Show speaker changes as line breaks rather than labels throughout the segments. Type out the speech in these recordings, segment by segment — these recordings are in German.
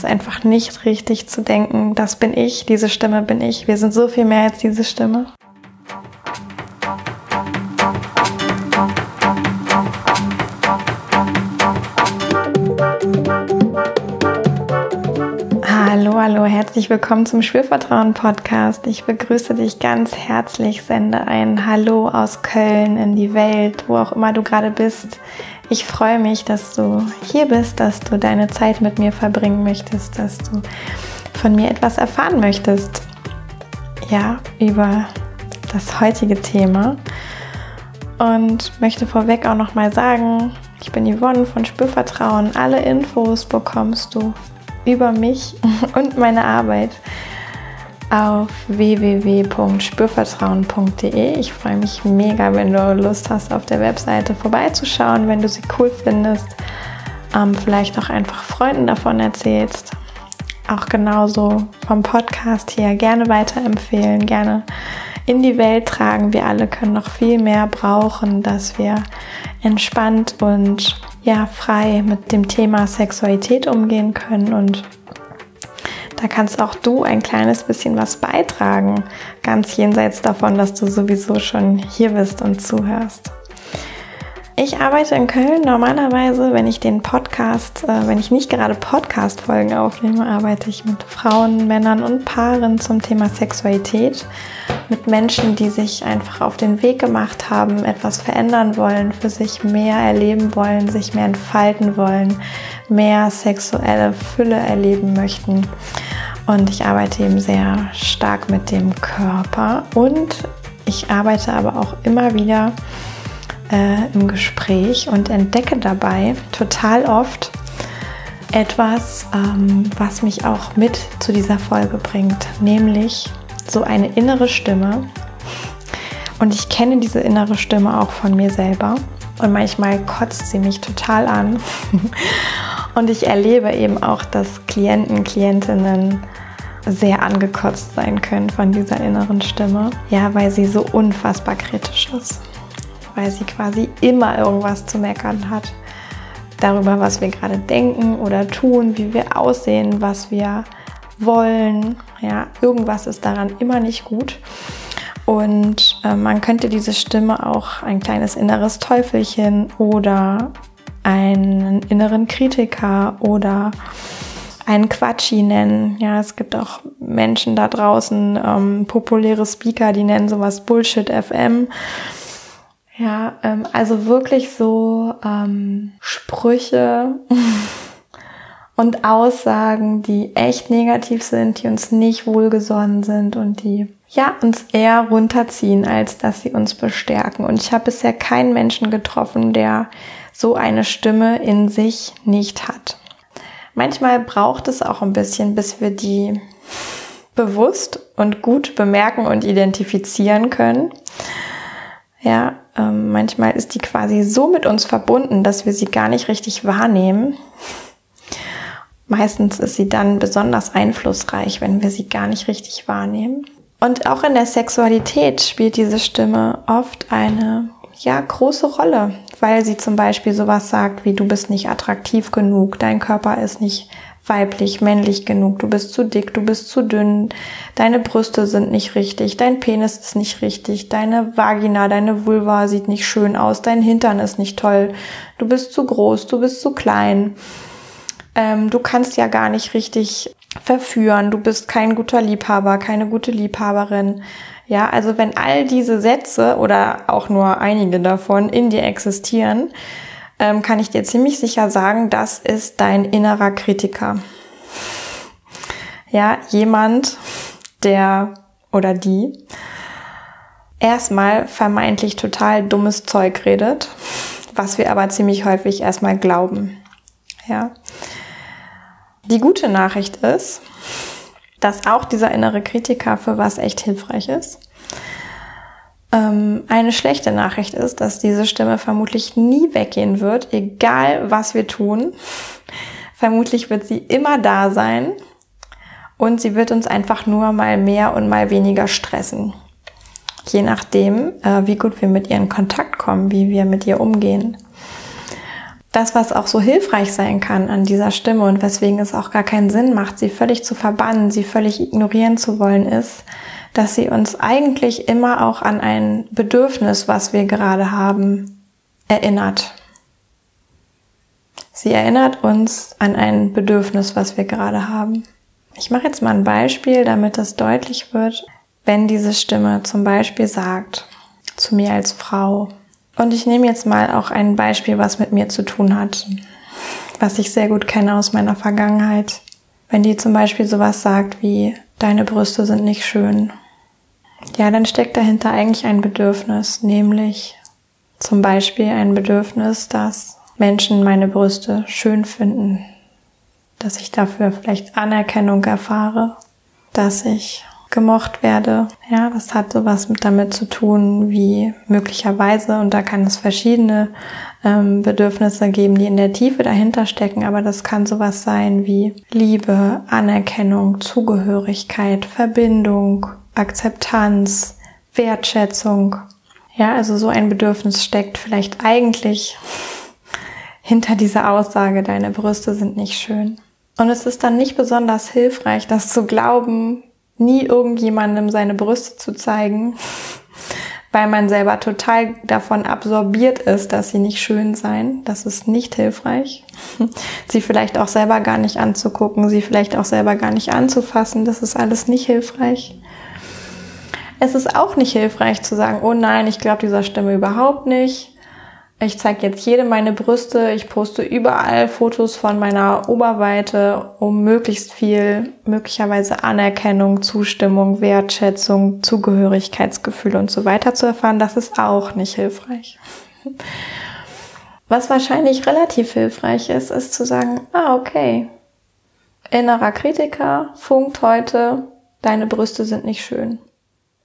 ist einfach nicht richtig zu denken, das bin ich, diese Stimme bin ich. Wir sind so viel mehr als diese Stimme. Willkommen zum Spürvertrauen Podcast. Ich begrüße dich ganz herzlich, sende ein Hallo aus Köln in die Welt, wo auch immer du gerade bist. Ich freue mich, dass du hier bist, dass du deine Zeit mit mir verbringen möchtest, dass du von mir etwas erfahren möchtest. Ja, über das heutige Thema. Und möchte vorweg auch noch mal sagen, ich bin Yvonne von Spürvertrauen. Alle Infos bekommst du über mich und meine Arbeit auf www.spürvertrauen.de. Ich freue mich mega, wenn du Lust hast, auf der Webseite vorbeizuschauen, wenn du sie cool findest. Ähm, vielleicht auch einfach Freunden davon erzählst. Auch genauso vom Podcast her gerne weiterempfehlen, gerne in die Welt tragen. Wir alle können noch viel mehr brauchen, dass wir entspannt und ja frei mit dem Thema Sexualität umgehen können und da kannst auch du ein kleines bisschen was beitragen, ganz jenseits davon, dass du sowieso schon hier bist und zuhörst. Ich arbeite in Köln. Normalerweise, wenn ich den Podcast, äh, wenn ich nicht gerade Podcast-Folgen aufnehme, arbeite ich mit Frauen, Männern und Paaren zum Thema Sexualität. Mit Menschen, die sich einfach auf den Weg gemacht haben, etwas verändern wollen, für sich mehr erleben wollen, sich mehr entfalten wollen, mehr sexuelle Fülle erleben möchten. Und ich arbeite eben sehr stark mit dem Körper und ich arbeite aber auch immer wieder äh, im Gespräch und entdecke dabei total oft etwas, ähm, was mich auch mit zu dieser Folge bringt, nämlich so eine innere Stimme. Und ich kenne diese innere Stimme auch von mir selber. Und manchmal kotzt sie mich total an. Und ich erlebe eben auch, dass Klienten, Klientinnen sehr angekotzt sein können von dieser inneren Stimme. Ja, weil sie so unfassbar kritisch ist weil sie quasi immer irgendwas zu meckern hat darüber, was wir gerade denken oder tun, wie wir aussehen, was wir wollen. Ja, irgendwas ist daran immer nicht gut. Und äh, man könnte diese Stimme auch ein kleines inneres Teufelchen oder einen inneren Kritiker oder einen Quatschi nennen. Ja, es gibt auch Menschen da draußen, ähm, populäre Speaker, die nennen sowas Bullshit FM. Ja, ähm, also wirklich so ähm, Sprüche und Aussagen, die echt negativ sind, die uns nicht wohlgesonnen sind und die ja uns eher runterziehen, als dass sie uns bestärken. Und ich habe bisher keinen Menschen getroffen, der so eine Stimme in sich nicht hat. Manchmal braucht es auch ein bisschen, bis wir die bewusst und gut bemerken und identifizieren können. Ja, ähm, manchmal ist die quasi so mit uns verbunden, dass wir sie gar nicht richtig wahrnehmen. Meistens ist sie dann besonders einflussreich, wenn wir sie gar nicht richtig wahrnehmen. Und auch in der Sexualität spielt diese Stimme oft eine ja, große Rolle, weil sie zum Beispiel sowas sagt wie du bist nicht attraktiv genug, dein Körper ist nicht weiblich, männlich genug, du bist zu dick, du bist zu dünn, deine Brüste sind nicht richtig, dein Penis ist nicht richtig, deine Vagina, deine Vulva sieht nicht schön aus, dein Hintern ist nicht toll, du bist zu groß, du bist zu klein, ähm, du kannst ja gar nicht richtig verführen, du bist kein guter Liebhaber, keine gute Liebhaberin. Ja, also wenn all diese Sätze oder auch nur einige davon in dir existieren, ähm, kann ich dir ziemlich sicher sagen, das ist dein innerer Kritiker. Ja, jemand, der oder die erstmal vermeintlich total dummes Zeug redet, was wir aber ziemlich häufig erstmal glauben. Ja. Die gute Nachricht ist, dass auch dieser innere Kritiker für was echt hilfreich ist. Ähm, eine schlechte Nachricht ist, dass diese Stimme vermutlich nie weggehen wird, egal was wir tun. Vermutlich wird sie immer da sein und sie wird uns einfach nur mal mehr und mal weniger stressen. Je nachdem, äh, wie gut wir mit ihr in Kontakt kommen, wie wir mit ihr umgehen. Das, was auch so hilfreich sein kann an dieser Stimme und weswegen es auch gar keinen Sinn macht, sie völlig zu verbannen, sie völlig ignorieren zu wollen, ist, dass sie uns eigentlich immer auch an ein Bedürfnis, was wir gerade haben, erinnert. Sie erinnert uns an ein Bedürfnis, was wir gerade haben. Ich mache jetzt mal ein Beispiel, damit das deutlich wird, wenn diese Stimme zum Beispiel sagt, zu mir als Frau, und ich nehme jetzt mal auch ein Beispiel, was mit mir zu tun hat, was ich sehr gut kenne aus meiner Vergangenheit. Wenn die zum Beispiel sowas sagt wie, deine Brüste sind nicht schön. Ja, dann steckt dahinter eigentlich ein Bedürfnis, nämlich zum Beispiel ein Bedürfnis, dass Menschen meine Brüste schön finden, dass ich dafür vielleicht Anerkennung erfahre, dass ich gemocht werde. Ja, das hat sowas mit damit zu tun, wie möglicherweise, und da kann es verschiedene ähm, Bedürfnisse geben, die in der Tiefe dahinter stecken, aber das kann sowas sein wie Liebe, Anerkennung, Zugehörigkeit, Verbindung, Akzeptanz, Wertschätzung. Ja, also so ein Bedürfnis steckt vielleicht eigentlich hinter dieser Aussage, deine Brüste sind nicht schön. Und es ist dann nicht besonders hilfreich, das zu glauben, nie irgendjemandem seine Brüste zu zeigen, weil man selber total davon absorbiert ist, dass sie nicht schön seien. Das ist nicht hilfreich. Sie vielleicht auch selber gar nicht anzugucken, sie vielleicht auch selber gar nicht anzufassen. Das ist alles nicht hilfreich. Es ist auch nicht hilfreich zu sagen, oh nein, ich glaube dieser Stimme überhaupt nicht. Ich zeige jetzt jede meine Brüste, ich poste überall Fotos von meiner Oberweite, um möglichst viel, möglicherweise Anerkennung, Zustimmung, Wertschätzung, Zugehörigkeitsgefühl und so weiter zu erfahren. Das ist auch nicht hilfreich. Was wahrscheinlich relativ hilfreich ist, ist zu sagen, ah, okay, innerer Kritiker funkt heute, deine Brüste sind nicht schön.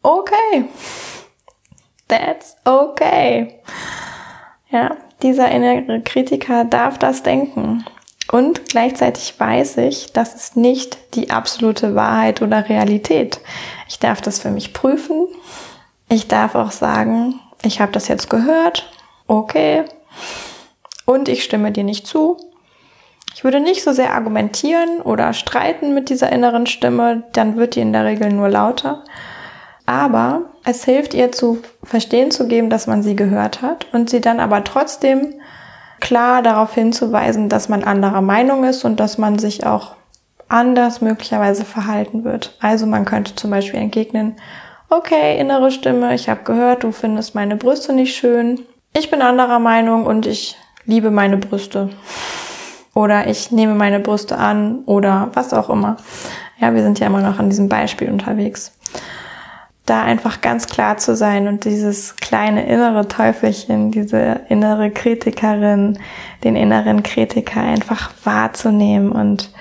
Okay. That's okay. Ja, dieser innere Kritiker darf das denken. Und gleichzeitig weiß ich, das ist nicht die absolute Wahrheit oder Realität. Ich darf das für mich prüfen. Ich darf auch sagen, ich habe das jetzt gehört. Okay. Und ich stimme dir nicht zu. Ich würde nicht so sehr argumentieren oder streiten mit dieser inneren Stimme, dann wird die in der Regel nur lauter. Aber es hilft ihr zu verstehen zu geben, dass man sie gehört hat und sie dann aber trotzdem klar darauf hinzuweisen, dass man anderer Meinung ist und dass man sich auch anders möglicherweise verhalten wird. Also man könnte zum Beispiel entgegnen, okay, innere Stimme, ich habe gehört, du findest meine Brüste nicht schön. Ich bin anderer Meinung und ich liebe meine Brüste. Oder ich nehme meine Brüste an oder was auch immer. Ja, wir sind ja immer noch an diesem Beispiel unterwegs da einfach ganz klar zu sein und dieses kleine innere Teufelchen, diese innere Kritikerin, den inneren Kritiker einfach wahrzunehmen und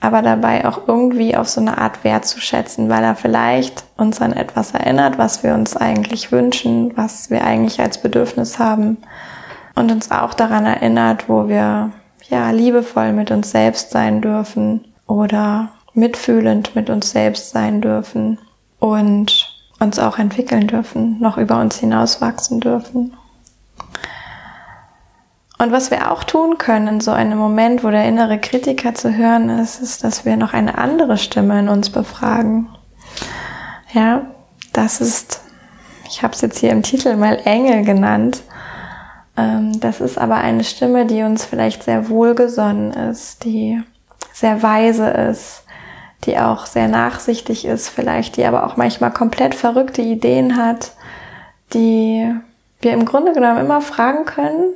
aber dabei auch irgendwie auf so eine Art wertzuschätzen, weil er vielleicht uns an etwas erinnert, was wir uns eigentlich wünschen, was wir eigentlich als Bedürfnis haben und uns auch daran erinnert, wo wir ja liebevoll mit uns selbst sein dürfen oder mitfühlend mit uns selbst sein dürfen und uns auch entwickeln dürfen, noch über uns hinaus wachsen dürfen. Und was wir auch tun können in so einem Moment, wo der innere Kritiker zu hören ist, ist, dass wir noch eine andere Stimme in uns befragen. Ja, das ist, ich habe es jetzt hier im Titel mal Engel genannt. Ähm, das ist aber eine Stimme, die uns vielleicht sehr wohlgesonnen ist, die sehr weise ist, die auch sehr nachsichtig ist, vielleicht, die aber auch manchmal komplett verrückte Ideen hat, die wir im Grunde genommen immer fragen können,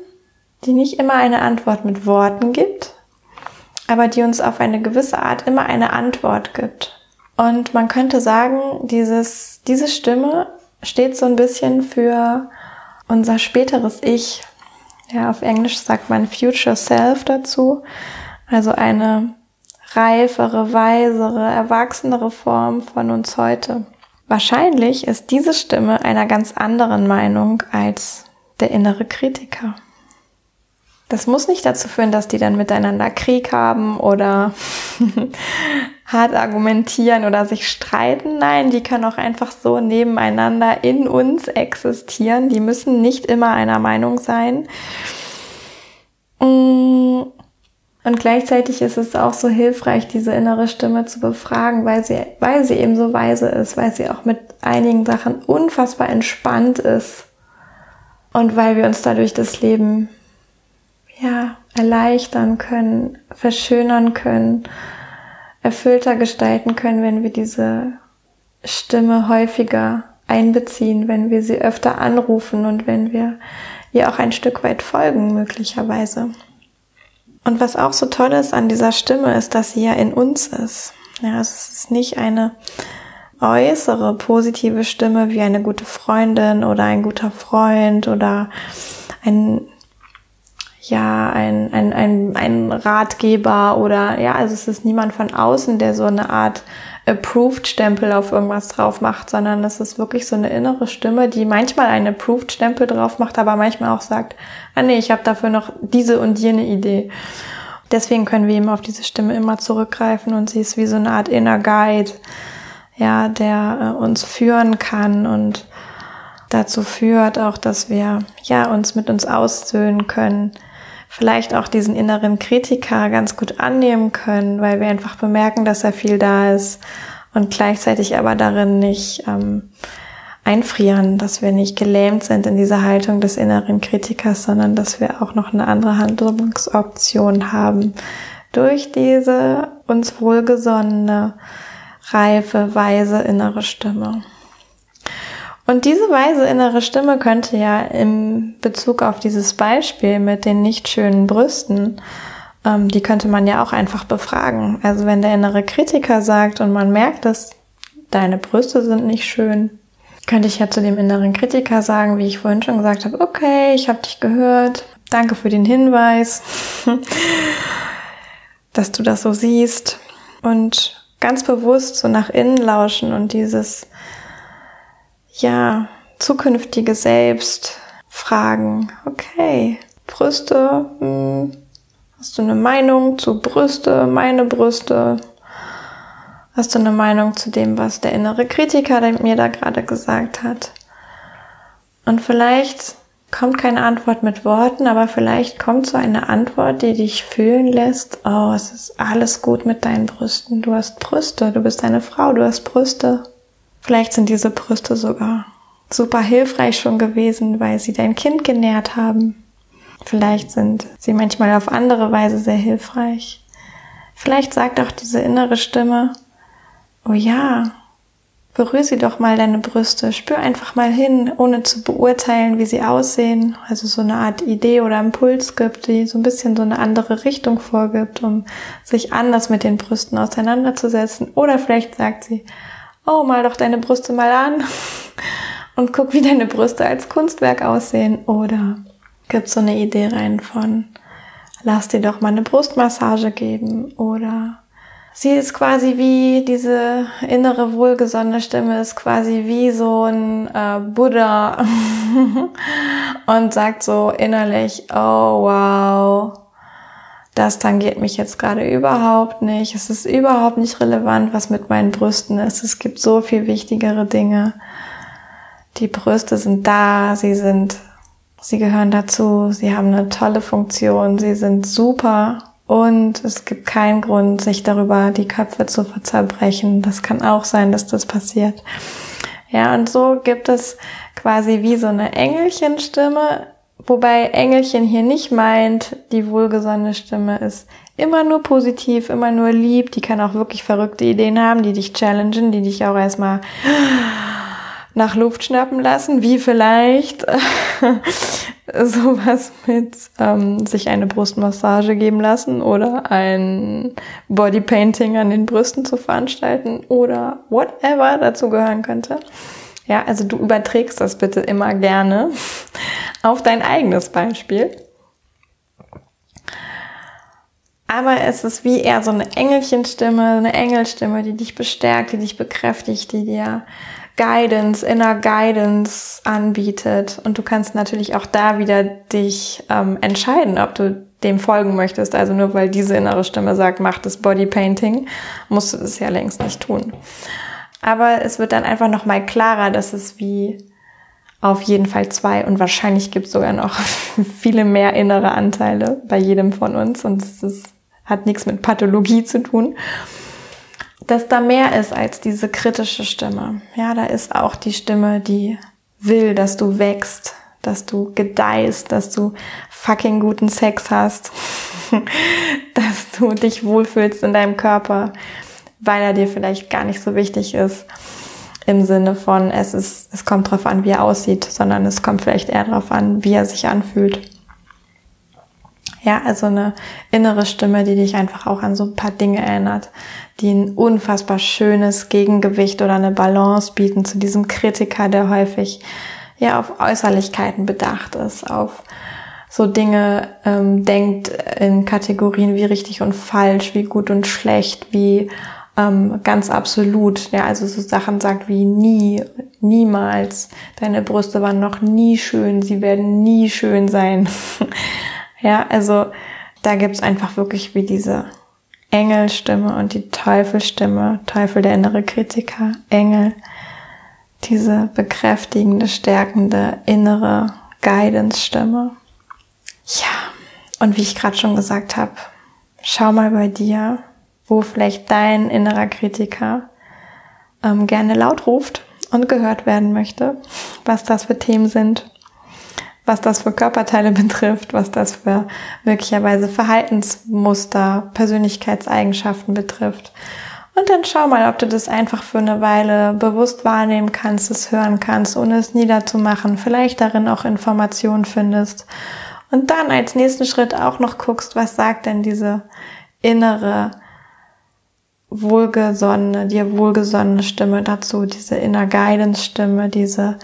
die nicht immer eine Antwort mit Worten gibt, aber die uns auf eine gewisse Art immer eine Antwort gibt. Und man könnte sagen, dieses, diese Stimme steht so ein bisschen für unser späteres Ich. Ja, auf Englisch sagt man Future Self dazu. Also eine reifere, weisere, erwachsenere Form von uns heute. Wahrscheinlich ist diese Stimme einer ganz anderen Meinung als der innere Kritiker. Das muss nicht dazu führen, dass die dann miteinander Krieg haben oder hart argumentieren oder sich streiten. Nein, die können auch einfach so nebeneinander in uns existieren. Die müssen nicht immer einer Meinung sein. Mm. Und gleichzeitig ist es auch so hilfreich, diese innere Stimme zu befragen, weil sie, weil sie eben so weise ist, weil sie auch mit einigen Sachen unfassbar entspannt ist und weil wir uns dadurch das Leben ja, erleichtern können, verschönern können, erfüllter gestalten können, wenn wir diese Stimme häufiger einbeziehen, wenn wir sie öfter anrufen und wenn wir ihr auch ein Stück weit folgen, möglicherweise. Und was auch so toll ist an dieser Stimme, ist, dass sie ja in uns ist. Ja, also es ist nicht eine äußere positive Stimme wie eine gute Freundin oder ein guter Freund oder ein ja, ein, ein, ein, ein Ratgeber oder ja, also es ist niemand von außen, der so eine Art Approved-Stempel auf irgendwas drauf macht, sondern es ist wirklich so eine innere Stimme, die manchmal einen Approved-Stempel drauf macht, aber manchmal auch sagt, ah nee, ich habe dafür noch diese und jene Idee. Deswegen können wir eben auf diese Stimme immer zurückgreifen und sie ist wie so eine Art Inner Guide, ja, der äh, uns führen kann und dazu führt auch, dass wir ja uns mit uns aussöhnen können, vielleicht auch diesen inneren Kritiker ganz gut annehmen können, weil wir einfach bemerken, dass er viel da ist und gleichzeitig aber darin nicht ähm, einfrieren, dass wir nicht gelähmt sind in dieser Haltung des inneren Kritikers, sondern dass wir auch noch eine andere Handlungsoption haben durch diese uns wohlgesonnene, reife, weise innere Stimme. Und diese weise innere Stimme könnte ja im Bezug auf dieses Beispiel mit den nicht schönen Brüsten, ähm, die könnte man ja auch einfach befragen. Also wenn der innere Kritiker sagt und man merkt, dass deine Brüste sind nicht schön, könnte ich ja zu dem inneren Kritiker sagen, wie ich vorhin schon gesagt habe, okay, ich habe dich gehört, danke für den Hinweis, dass du das so siehst und ganz bewusst so nach innen lauschen und dieses ja, zukünftige Selbst fragen, okay, Brüste, hm, hast du eine Meinung zu Brüste, meine Brüste? Hast du eine Meinung zu dem, was der innere Kritiker mir da gerade gesagt hat? Und vielleicht kommt keine Antwort mit Worten, aber vielleicht kommt so eine Antwort, die dich fühlen lässt, oh, es ist alles gut mit deinen Brüsten. Du hast Brüste, du bist eine Frau, du hast Brüste. Vielleicht sind diese Brüste sogar super hilfreich schon gewesen, weil sie dein Kind genährt haben. Vielleicht sind sie manchmal auf andere Weise sehr hilfreich. Vielleicht sagt auch diese innere Stimme, oh ja, berühr sie doch mal deine Brüste, spür einfach mal hin, ohne zu beurteilen, wie sie aussehen. Also so eine Art Idee oder Impuls gibt, die so ein bisschen so eine andere Richtung vorgibt, um sich anders mit den Brüsten auseinanderzusetzen. Oder vielleicht sagt sie, oh, mal doch deine Brüste mal an und guck, wie deine Brüste als Kunstwerk aussehen. Oder gibt so eine Idee rein von, lass dir doch mal eine Brustmassage geben. Oder sie ist quasi wie diese innere wohlgesonnene Stimme ist quasi wie so ein äh, Buddha und sagt so innerlich, oh wow, das tangiert mich jetzt gerade überhaupt nicht. Es ist überhaupt nicht relevant, was mit meinen Brüsten ist. Es gibt so viel wichtigere Dinge. Die Brüste sind da, sie sind, sie gehören dazu, sie haben eine tolle Funktion, sie sind super und es gibt keinen Grund, sich darüber die Köpfe zu zerbrechen. Das kann auch sein, dass das passiert. Ja, und so gibt es quasi wie so eine Engelchenstimme Wobei Engelchen hier nicht meint, die wohlgesonnene Stimme ist immer nur positiv, immer nur lieb. Die kann auch wirklich verrückte Ideen haben, die dich challengen, die dich auch erstmal nach Luft schnappen lassen, wie vielleicht sowas mit ähm, sich eine Brustmassage geben lassen oder ein Bodypainting an den Brüsten zu veranstalten oder whatever dazu gehören könnte. Ja, also du überträgst das bitte immer gerne auf dein eigenes Beispiel. Aber es ist wie eher so eine Engelchenstimme, eine Engelstimme, die dich bestärkt, die dich bekräftigt, die dir Guidance, Inner Guidance anbietet. Und du kannst natürlich auch da wieder dich ähm, entscheiden, ob du dem folgen möchtest. Also nur weil diese innere Stimme sagt, mach das Bodypainting, musst du das ja längst nicht tun. Aber es wird dann einfach nochmal klarer, dass es wie auf jeden Fall zwei und wahrscheinlich gibt es sogar noch viele mehr innere Anteile bei jedem von uns und es ist, hat nichts mit Pathologie zu tun. Dass da mehr ist als diese kritische Stimme. Ja, da ist auch die Stimme, die will, dass du wächst, dass du gedeihst, dass du fucking guten Sex hast, dass du dich wohlfühlst in deinem Körper, weil er dir vielleicht gar nicht so wichtig ist im Sinne von, es ist, es kommt drauf an, wie er aussieht, sondern es kommt vielleicht eher darauf an, wie er sich anfühlt. Ja, also eine innere Stimme, die dich einfach auch an so ein paar Dinge erinnert, die ein unfassbar schönes Gegengewicht oder eine Balance bieten zu diesem Kritiker, der häufig ja auf Äußerlichkeiten bedacht ist, auf so Dinge ähm, denkt in Kategorien wie richtig und falsch, wie gut und schlecht, wie ähm, ganz absolut. Ja, also so Sachen sagt wie nie, niemals. Deine Brüste waren noch nie schön, sie werden nie schön sein. ja, also da gibt's einfach wirklich wie diese Engelstimme und die Teufelstimme, Teufel der innere Kritiker, Engel, diese bekräftigende, stärkende innere Guidance-Stimme. Ja, und wie ich gerade schon gesagt habe, schau mal bei dir, wo vielleicht dein innerer Kritiker ähm, gerne laut ruft und gehört werden möchte, was das für Themen sind, was das für Körperteile betrifft, was das für möglicherweise Verhaltensmuster, Persönlichkeitseigenschaften betrifft. Und dann schau mal, ob du das einfach für eine Weile bewusst wahrnehmen kannst, es hören kannst, ohne es niederzumachen, vielleicht darin auch Informationen findest und dann als nächsten Schritt auch noch guckst, was sagt denn diese innere, wohlgesonnene, dir wohlgesonnene Stimme dazu, diese Inner Guidance Stimme, diese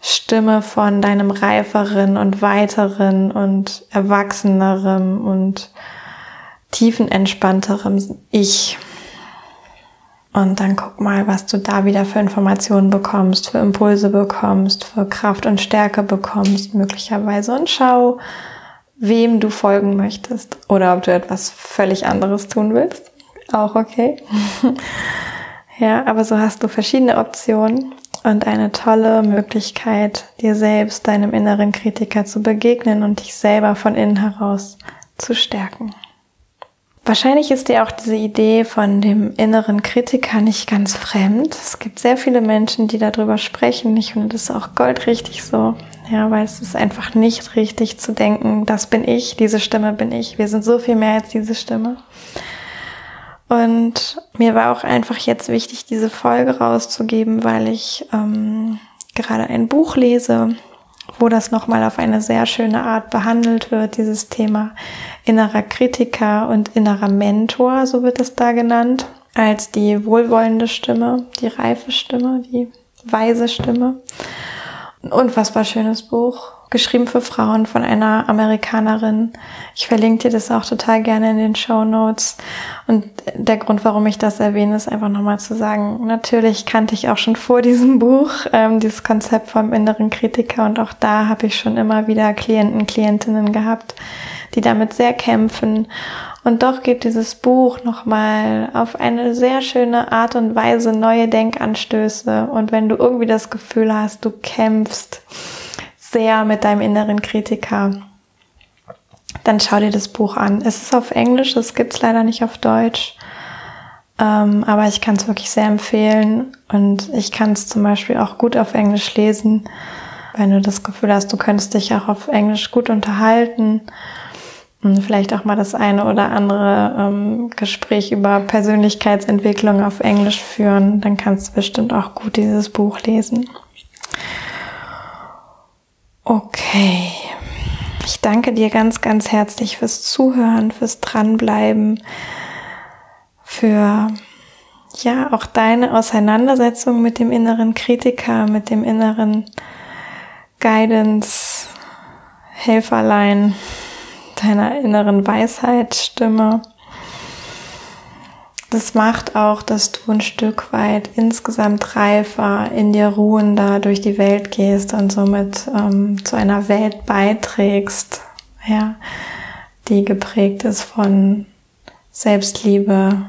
Stimme von deinem reiferen und weiteren und erwachsenerem und tiefenentspannterem Ich. Und dann guck mal, was du da wieder für Informationen bekommst, für Impulse bekommst, für Kraft und Stärke bekommst, möglicherweise. Und schau, wem du folgen möchtest. Oder ob du etwas völlig anderes tun willst. Auch okay. ja, aber so hast du verschiedene Optionen und eine tolle Möglichkeit, dir selbst, deinem inneren Kritiker zu begegnen und dich selber von innen heraus zu stärken. Wahrscheinlich ist dir auch diese Idee von dem inneren Kritiker nicht ganz fremd. Es gibt sehr viele Menschen, die darüber sprechen. Ich finde das auch goldrichtig so. Ja, weil es ist einfach nicht richtig zu denken, das bin ich, diese Stimme bin ich. Wir sind so viel mehr als diese Stimme. Und mir war auch einfach jetzt wichtig, diese Folge rauszugeben, weil ich ähm, gerade ein Buch lese, wo das nochmal auf eine sehr schöne Art behandelt wird, dieses Thema innerer Kritiker und innerer Mentor, so wird es da genannt, als die wohlwollende Stimme, die reife Stimme, die weise Stimme. Ein unfassbar schönes Buch, geschrieben für Frauen von einer Amerikanerin. Ich verlinke dir das auch total gerne in den Show Notes. Und der Grund, warum ich das erwähne, ist einfach nochmal zu sagen, natürlich kannte ich auch schon vor diesem Buch ähm, dieses Konzept vom inneren Kritiker und auch da habe ich schon immer wieder Klienten, Klientinnen gehabt, die damit sehr kämpfen. Und doch gibt dieses Buch nochmal auf eine sehr schöne Art und Weise neue Denkanstöße. Und wenn du irgendwie das Gefühl hast, du kämpfst sehr mit deinem inneren Kritiker, dann schau dir das Buch an. Es ist auf Englisch, es gibt's leider nicht auf Deutsch. Ähm, aber ich kann es wirklich sehr empfehlen und ich kann es zum Beispiel auch gut auf Englisch lesen, wenn du das Gefühl hast, du könntest dich auch auf Englisch gut unterhalten vielleicht auch mal das eine oder andere ähm, Gespräch über Persönlichkeitsentwicklung auf Englisch führen, dann kannst du bestimmt auch gut dieses Buch lesen. Okay. Ich danke dir ganz, ganz herzlich fürs Zuhören, fürs Dranbleiben, für ja auch deine Auseinandersetzung mit dem inneren Kritiker, mit dem inneren Guidance, Helferlein, deiner inneren Weisheitsstimme. Das macht auch, dass du ein Stück weit insgesamt reifer, in dir ruhender durch die Welt gehst und somit ähm, zu einer Welt beiträgst, ja, die geprägt ist von Selbstliebe,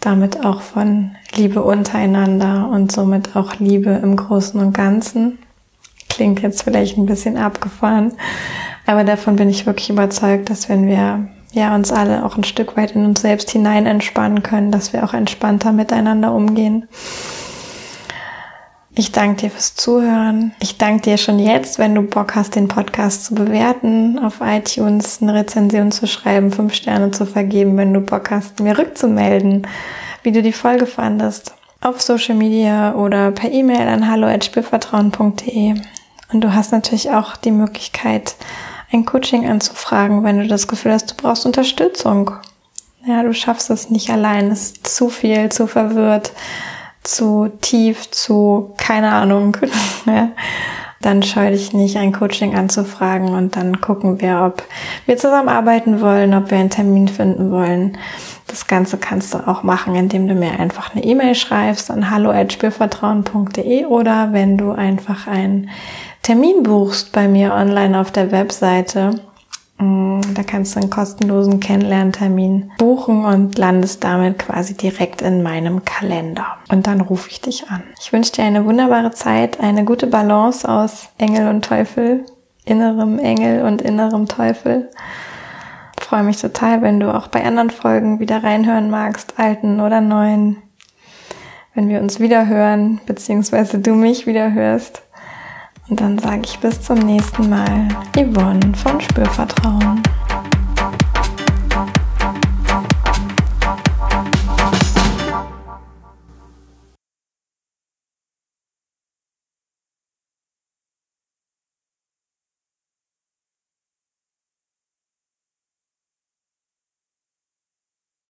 damit auch von Liebe untereinander und somit auch Liebe im Großen und Ganzen. Klingt jetzt vielleicht ein bisschen abgefahren, aber davon bin ich wirklich überzeugt, dass wenn wir ja uns alle auch ein Stück weit in uns selbst hinein entspannen können, dass wir auch entspannter miteinander umgehen. Ich danke dir fürs Zuhören. Ich danke dir schon jetzt, wenn du Bock hast, den Podcast zu bewerten, auf iTunes eine Rezension zu schreiben, fünf Sterne zu vergeben, wenn du Bock hast, mir rückzumelden, wie du die Folge fandest, auf Social Media oder per E-Mail an hallo@spielvertrauen.de. Und du hast natürlich auch die Möglichkeit, ein Coaching anzufragen, wenn du das Gefühl hast, du brauchst Unterstützung. Ja, du schaffst es nicht allein, es ist zu viel, zu verwirrt zu tief, zu keine Ahnung, ja, dann scheu dich nicht, ein Coaching anzufragen und dann gucken wir, ob wir zusammenarbeiten wollen, ob wir einen Termin finden wollen. Das Ganze kannst du auch machen, indem du mir einfach eine E-Mail schreibst an hallo@spürvertrauen.de oder wenn du einfach einen Termin buchst bei mir online auf der Webseite Mm, da kannst du einen kostenlosen Kennenlerntermin buchen und landest damit quasi direkt in meinem Kalender. Und dann rufe ich dich an. Ich wünsche dir eine wunderbare Zeit, eine gute Balance aus Engel und Teufel, innerem Engel und innerem Teufel. Ich freue mich total, wenn du auch bei anderen Folgen wieder reinhören magst, alten oder neuen. Wenn wir uns wieder hören, beziehungsweise du mich wieder hörst. Und dann sage ich bis zum nächsten Mal. Yvonne von Spürvertrauen.